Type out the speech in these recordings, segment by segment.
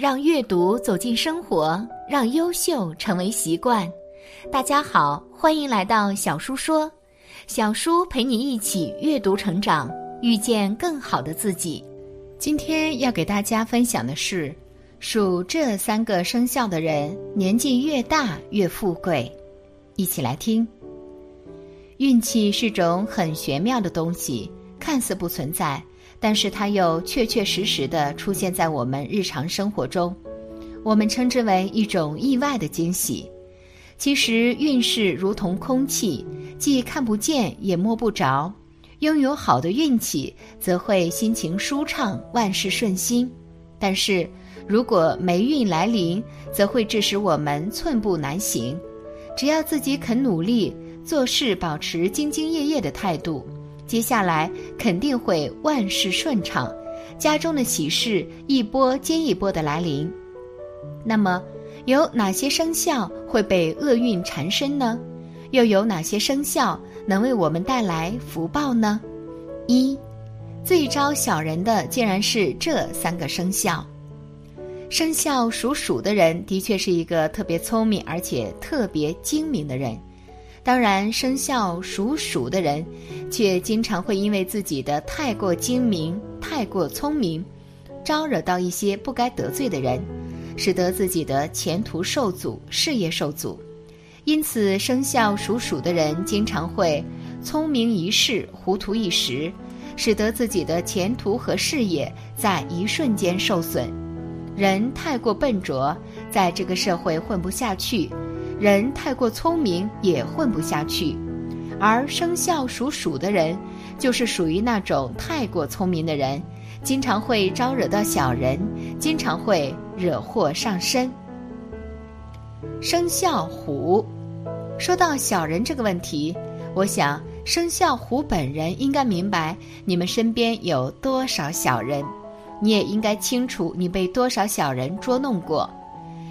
让阅读走进生活，让优秀成为习惯。大家好，欢迎来到小叔说，小叔陪你一起阅读成长，遇见更好的自己。今天要给大家分享的是，属这三个生肖的人，年纪越大越富贵。一起来听。运气是种很玄妙的东西，看似不存在，但是它又确确实实的出现在我们日常生活中。我们称之为一种意外的惊喜。其实运势如同空气，既看不见也摸不着。拥有好的运气，则会心情舒畅，万事顺心；但是如果霉运来临，则会致使我们寸步难行。只要自己肯努力。做事保持兢兢业业的态度，接下来肯定会万事顺畅，家中的喜事一波接一波的来临。那么，有哪些生肖会被厄运缠身呢？又有哪些生肖能为我们带来福报呢？一，最招小人的竟然是这三个生肖。生肖属鼠的人的确是一个特别聪明而且特别精明的人。当然，生肖属鼠的人，却经常会因为自己的太过精明、太过聪明，招惹到一些不该得罪的人，使得自己的前途受阻、事业受阻。因此，生肖属鼠的人经常会聪明一世、糊涂一时，使得自己的前途和事业在一瞬间受损。人太过笨拙，在这个社会混不下去。人太过聪明也混不下去，而生肖属鼠的人，就是属于那种太过聪明的人，经常会招惹到小人，经常会惹祸上身。生肖虎，说到小人这个问题，我想生肖虎本人应该明白你们身边有多少小人，你也应该清楚你被多少小人捉弄过，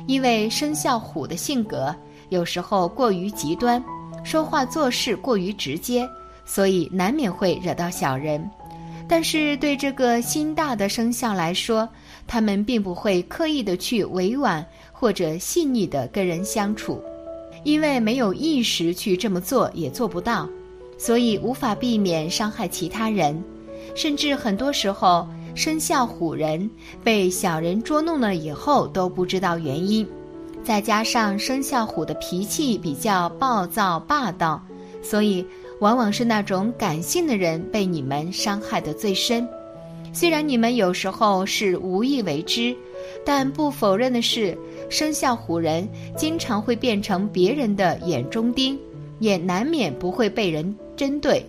因为生肖虎的性格。有时候过于极端，说话做事过于直接，所以难免会惹到小人。但是对这个心大的生肖来说，他们并不会刻意的去委婉或者细腻的跟人相处，因为没有意识去这么做也做不到，所以无法避免伤害其他人。甚至很多时候，生肖虎人被小人捉弄了以后都不知道原因。再加上生肖虎的脾气比较暴躁霸道，所以往往是那种感性的人被你们伤害的最深。虽然你们有时候是无意为之，但不否认的是，生肖虎人经常会变成别人的眼中钉，也难免不会被人针对，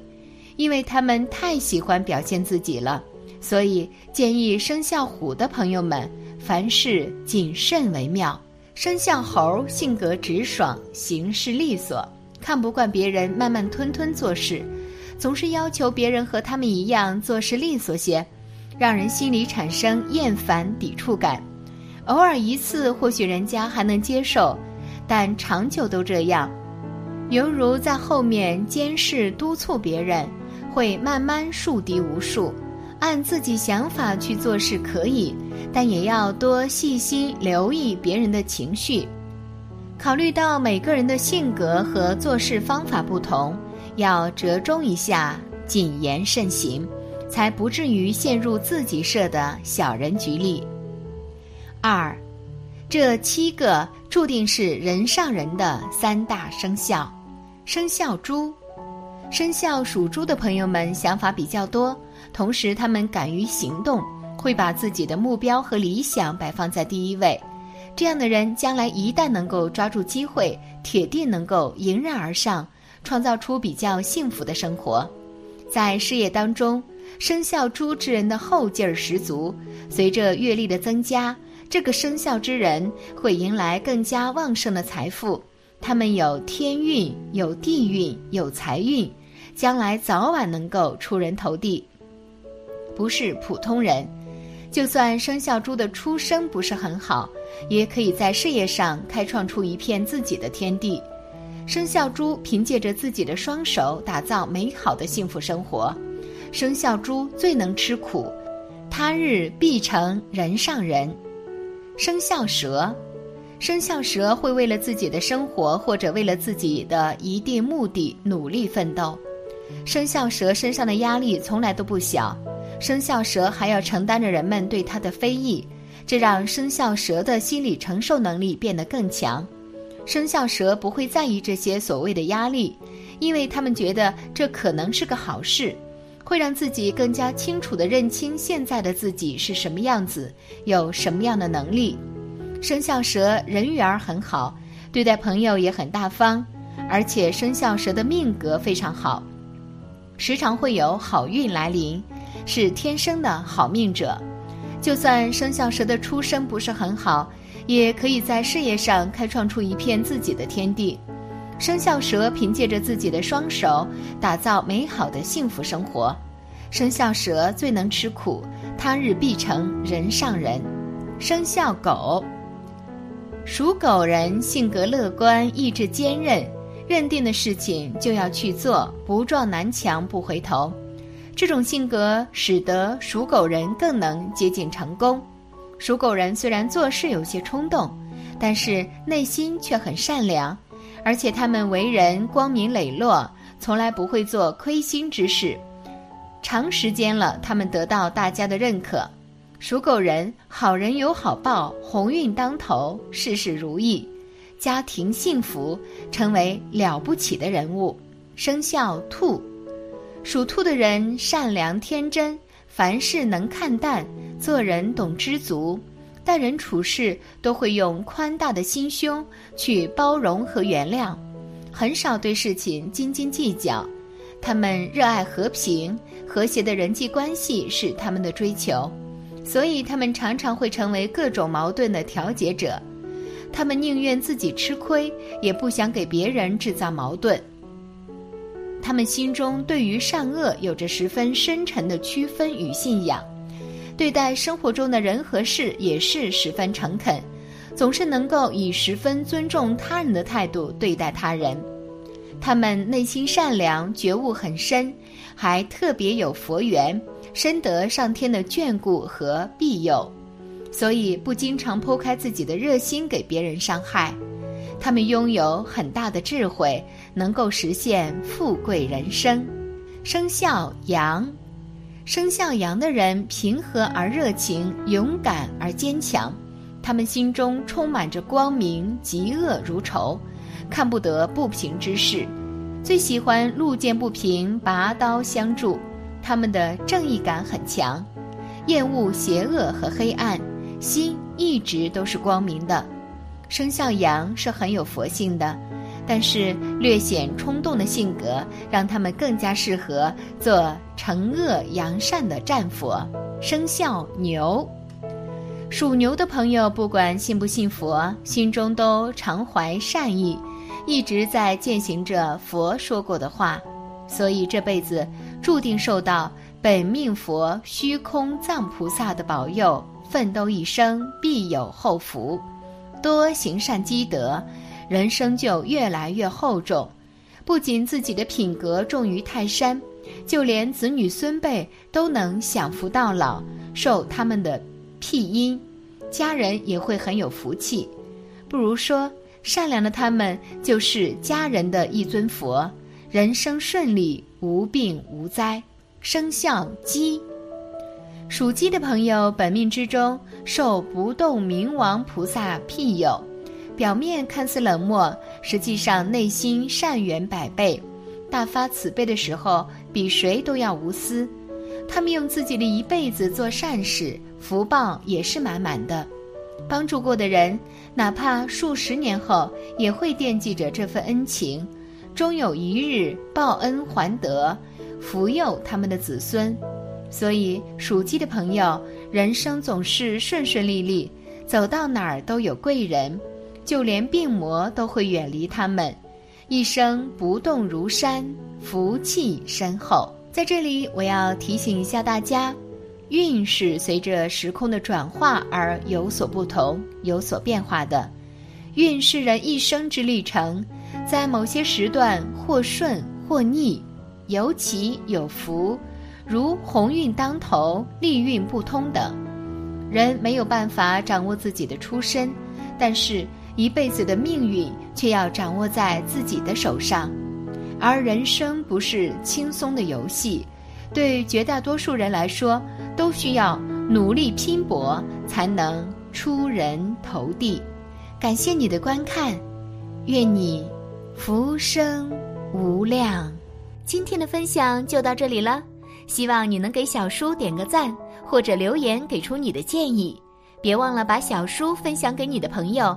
因为他们太喜欢表现自己了。所以建议生肖虎的朋友们，凡事谨慎为妙。生肖猴性格直爽，行事利索，看不惯别人慢慢吞吞做事，总是要求别人和他们一样做事利索些，让人心里产生厌烦抵触感。偶尔一次或许人家还能接受，但长久都这样，犹如在后面监视督促别人，会慢慢树敌无数。按自己想法去做事可以，但也要多细心留意别人的情绪。考虑到每个人的性格和做事方法不同，要折中一下，谨言慎行，才不至于陷入自己设的小人局里。二，这七个注定是人上人的三大生肖，生肖猪，生肖属猪的朋友们想法比较多。同时，他们敢于行动，会把自己的目标和理想摆放在第一位。这样的人，将来一旦能够抓住机会，铁定能够迎刃而上，创造出比较幸福的生活。在事业当中，生肖猪之人的后劲儿十足。随着阅历的增加，这个生肖之人会迎来更加旺盛的财富。他们有天运，有地运，有财运，将来早晚能够出人头地。不是普通人，就算生肖猪的出生不是很好，也可以在事业上开创出一片自己的天地。生肖猪凭借着自己的双手打造美好的幸福生活。生肖猪最能吃苦，他日必成人上人。生肖蛇，生肖蛇会为了自己的生活或者为了自己的一定目的努力奋斗。生肖蛇身上的压力从来都不小，生肖蛇还要承担着人们对它的非议，这让生肖蛇的心理承受能力变得更强。生肖蛇不会在意这些所谓的压力，因为他们觉得这可能是个好事，会让自己更加清楚地认清现在的自己是什么样子，有什么样的能力。生肖蛇人缘很好，对待朋友也很大方，而且生肖蛇的命格非常好。时常会有好运来临，是天生的好命者。就算生肖蛇的出身不是很好，也可以在事业上开创出一片自己的天地。生肖蛇凭借着自己的双手，打造美好的幸福生活。生肖蛇最能吃苦，他日必成人上人。生肖狗，属狗人性格乐观，意志坚韧。认定的事情就要去做，不撞南墙不回头。这种性格使得属狗人更能接近成功。属狗人虽然做事有些冲动，但是内心却很善良，而且他们为人光明磊落，从来不会做亏心之事。长时间了，他们得到大家的认可。属狗人好人有好报，鸿运当头，事事如意。家庭幸福，成为了不起的人物。生肖兔，属兔的人善良天真，凡事能看淡，做人懂知足，待人处事都会用宽大的心胸去包容和原谅，很少对事情斤斤计较。他们热爱和平，和谐的人际关系是他们的追求，所以他们常常会成为各种矛盾的调解者。他们宁愿自己吃亏，也不想给别人制造矛盾。他们心中对于善恶有着十分深沉的区分与信仰，对待生活中的人和事也是十分诚恳，总是能够以十分尊重他人的态度对待他人。他们内心善良，觉悟很深，还特别有佛缘，深得上天的眷顾和庇佑。所以不经常剖开自己的热心给别人伤害，他们拥有很大的智慧，能够实现富贵人生。生肖羊，生肖羊的人平和而热情，勇敢而坚强，他们心中充满着光明，嫉恶如仇，看不得不平之事，最喜欢路见不平拔刀相助，他们的正义感很强，厌恶邪恶和黑暗。心一直都是光明的，生肖羊是很有佛性的，但是略显冲动的性格，让他们更加适合做惩恶扬善的战佛。生肖牛，属牛的朋友不管信不信佛，心中都常怀善意，一直在践行着佛说过的话，所以这辈子注定受到本命佛虚空藏菩萨的保佑。奋斗一生必有后福，多行善积德，人生就越来越厚重。不仅自己的品格重于泰山，就连子女孙辈都能享福到老，受他们的庇荫，家人也会很有福气。不如说，善良的他们就是家人的一尊佛，人生顺利，无病无灾。生肖鸡。属鸡的朋友，本命之中受不动明王菩萨庇佑，表面看似冷漠，实际上内心善缘百倍，大发慈悲的时候比谁都要无私。他们用自己的一辈子做善事，福报也是满满的。帮助过的人，哪怕数十年后也会惦记着这份恩情，终有一日报恩还德，福佑他们的子孙。所以，属鸡的朋友，人生总是顺顺利利，走到哪儿都有贵人，就连病魔都会远离他们，一生不动如山，福气深厚。在这里，我要提醒一下大家，运势随着时空的转化而有所不同、有所变化的。运是人一生之历程，在某些时段或顺或逆，有起有伏。如鸿运当头、利运不通等，人没有办法掌握自己的出身，但是一辈子的命运却要掌握在自己的手上。而人生不是轻松的游戏，对绝大多数人来说，都需要努力拼搏才能出人头地。感谢你的观看，愿你福生无量。今天的分享就到这里了，希望你能给小叔点个赞，或者留言给出你的建议。别忘了把小叔分享给你的朋友，